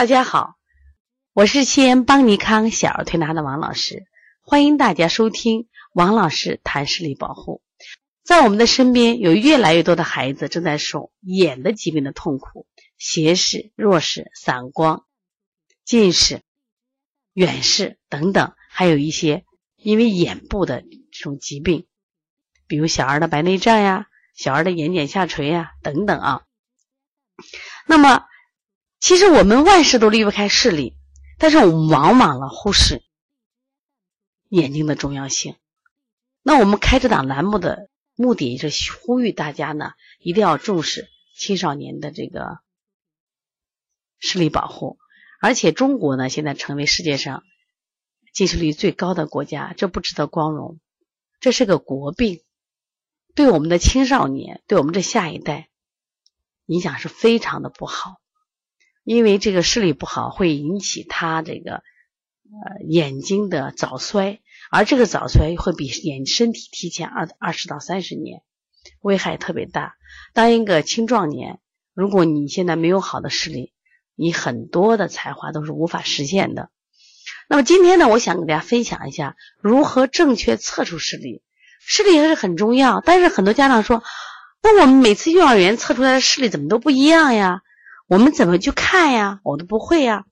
大家好，我是西安邦尼康小儿推拿的王老师，欢迎大家收听王老师谈视力保护。在我们的身边，有越来越多的孩子正在受眼的疾病的痛苦，斜视、弱视、散光、近视、远视等等，还有一些因为眼部的这种疾病，比如小儿的白内障呀、小儿的眼睑下垂呀等等啊。那么，其实我们万事都离不开视力，但是我们往往了忽视眼睛的重要性。那我们开这档栏目的目的是呼吁大家呢，一定要重视青少年的这个视力保护。而且中国呢，现在成为世界上近视率最高的国家，这不值得光荣，这是个国病，对我们的青少年，对我们这下一代影响是非常的不好。因为这个视力不好，会引起他这个呃眼睛的早衰，而这个早衰会比眼身体提前二二十到三十年，危害特别大。当一个青壮年，如果你现在没有好的视力，你很多的才华都是无法实现的。那么今天呢，我想给大家分享一下如何正确测出视力。视力还是很重要，但是很多家长说，那我们每次幼儿园测出来的视力怎么都不一样呀？我们怎么去看呀？我都不会呀，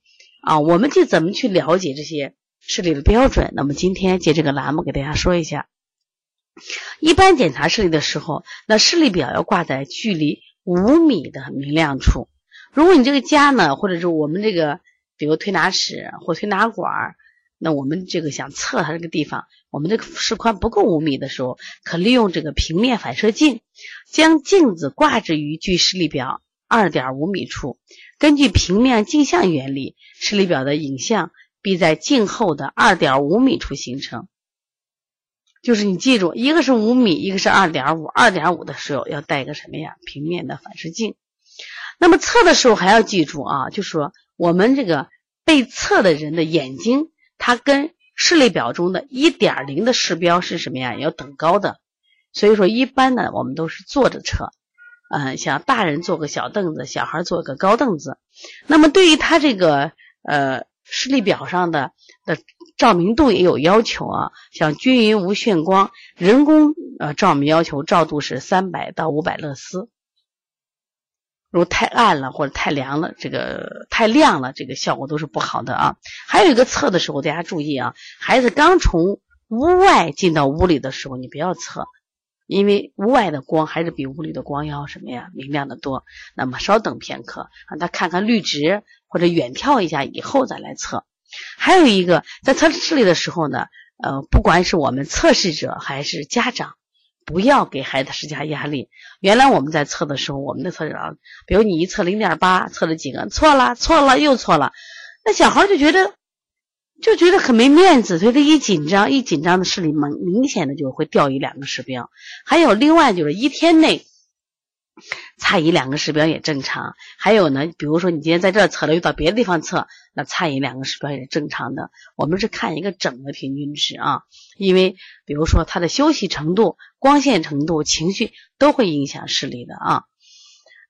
啊，我们就怎么去了解这些视力的标准？那么今天借这个栏目给大家说一下。一般检查视力的时候，那视力表要挂在距离五米的明亮处。如果你这个家呢，或者是我们这个，比如推拿室或推拿馆，那我们这个想测它这个地方，我们这个视宽不够五米的时候，可利用这个平面反射镜，将镜子挂置于距视力表。二点五米处，根据平面镜像原理，视力表的影像必在镜后的二点五米处形成。就是你记住，一个是五米，一个是二点五。二点五的时候要带一个什么呀？平面的反射镜。那么测的时候还要记住啊，就是说我们这个被测的人的眼睛，它跟视力表中的一点零的视标是什么呀？要等高的。所以说，一般呢，我们都是坐着测。嗯，像大人坐个小凳子，小孩坐个高凳子。那么对于他这个呃视力表上的的照明度也有要求啊，像均匀无眩光，人工呃照明要求照度是三百到五百勒斯。如果太暗了或者太凉了，这个太亮了，这个效果都是不好的啊。还有一个测的时候，大家注意啊，孩子刚从屋外进到屋里的时候，你不要测。因为屋外的光还是比屋里的光要什么呀明亮的多。那么稍等片刻，让他看看绿植或者远眺一下以后再来测。还有一个，在测视力的时候呢，呃，不管是我们测试者还是家长，不要给孩子施加压力。原来我们在测的时候，我们的测试啊，比如你一测零点八，测了几个，错了，错了，又错了，那小孩就觉得。就觉得很没面子，所以他一紧张，一紧张的视力明明显的就会掉一两个视标。还有另外就是一天内差一两个视标也正常。还有呢，比如说你今天在这测了，又到别的地方测，那差一两个视标也是正常的。我们是看一个整的平均值啊，因为比如说他的休息程度、光线程度、情绪都会影响视力的啊。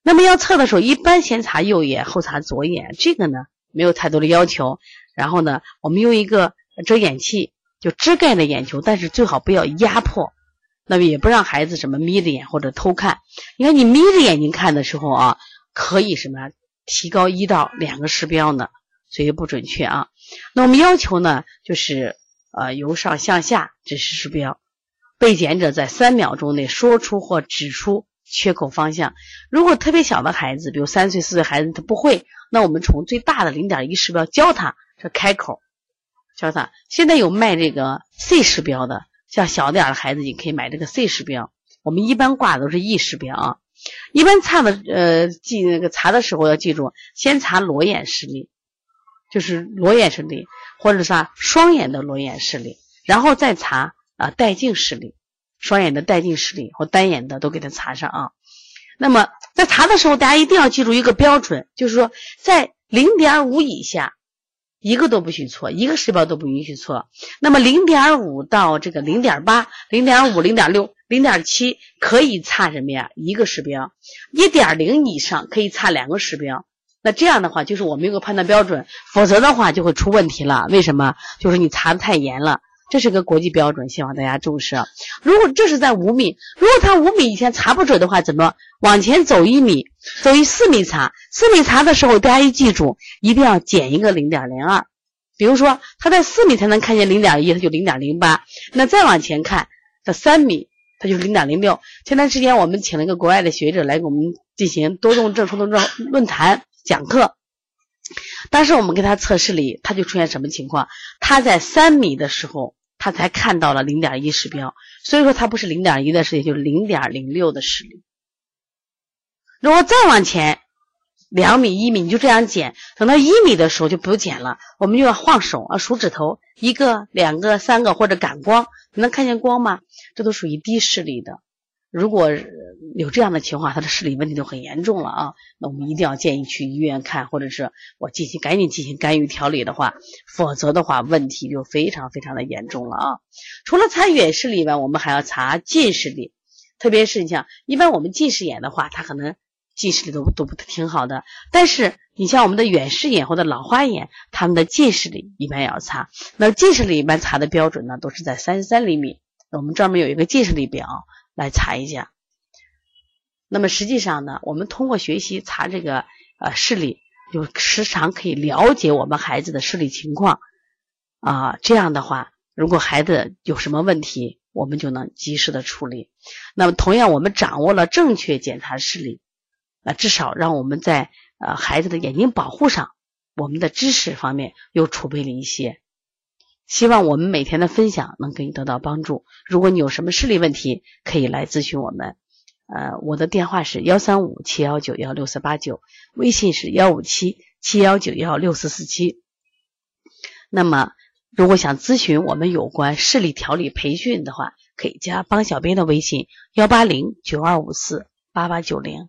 那么要测的时候，一般先查右眼，后查左眼，这个呢没有太多的要求。然后呢，我们用一个遮眼器就遮盖了眼球，但是最好不要压迫，那么也不让孩子什么眯着眼或者偷看。你看你眯着眼睛看的时候啊，可以什么提高一到两个视标呢？所以不准确啊。那我们要求呢，就是呃由上向下指示视标，被检者在三秒钟内说出或指出缺口方向。如果特别小的孩子，比如三岁四岁孩子他不会，那我们从最大的零点一视标教他。这开口，教他。现在有卖这个 C 时标的，像小点的孩子，你可以买这个 C 时标。我们一般挂的都是 E 时标啊。一般查的呃记那个查的时候要记住，先查裸眼视力，就是裸眼视力，或者啥双眼的裸眼视力，然后再查啊带镜视力，双眼的带镜视力或单眼的都给他查上啊。那么在查的时候，大家一定要记住一个标准，就是说在零点五以下。一个都不许错，一个视标都不允许错。那么零点五到这个零点八、零点五、零点六、零点七可以差什么呀？一个视标。一点零以上可以差两个视标。那这样的话，就是我们有个判断标准，否则的话就会出问题了。为什么？就是你查的太严了。这是个国际标准，希望大家重视。如果这是在五米，如果他五米以前查不准的话，怎么往前走一米，走一四米查？四米查的时候，大家一记住，一定要减一个零点零二。比如说他在四米才能看见零点一，他就零点零八。那再往前看，到三米，他就是零点零六。前段时间我们请了一个国外的学者来给我们进行多动症多动症论坛讲课。当时我们给他测试里，他就出现什么情况？他在三米的时候。他才看到了零点一视标，所以说他不是零点一的视力，就是零点零六的视力。如果再往前两米、一米，你就这样减，等到一米的时候就不减了，我们就要晃手啊，手指头，一个、两个、三个或者感光，你能看见光吗？这都属于低视力的。如果有这样的情况，他的视力问题就很严重了啊！那我们一定要建议去医院看，或者是我进行赶紧进行干预调理的话，否则的话问题就非常非常的严重了啊！除了查远视力以外，我们还要查近视力，特别是你像一般我们近视眼的话，它可能近视力都都不挺好的，但是你像我们的远视眼或者老花眼，他们的近视力一般也要查。那近视力一般查的标准呢，都是在三十三厘米。我们专门有一个近视力表。来查一下，那么实际上呢，我们通过学习查这个呃视力，就时常可以了解我们孩子的视力情况啊。这样的话，如果孩子有什么问题，我们就能及时的处理。那么同样，我们掌握了正确检查视力，那至少让我们在呃孩子的眼睛保护上，我们的知识方面又储备了一些。希望我们每天的分享能给你得到帮助。如果你有什么视力问题，可以来咨询我们。呃，我的电话是幺三五七幺九幺六四八九，微信是幺五七七幺九幺六四四七。那么，如果想咨询我们有关视力调理培训的话，可以加帮小编的微信幺八零九二五四八八九零。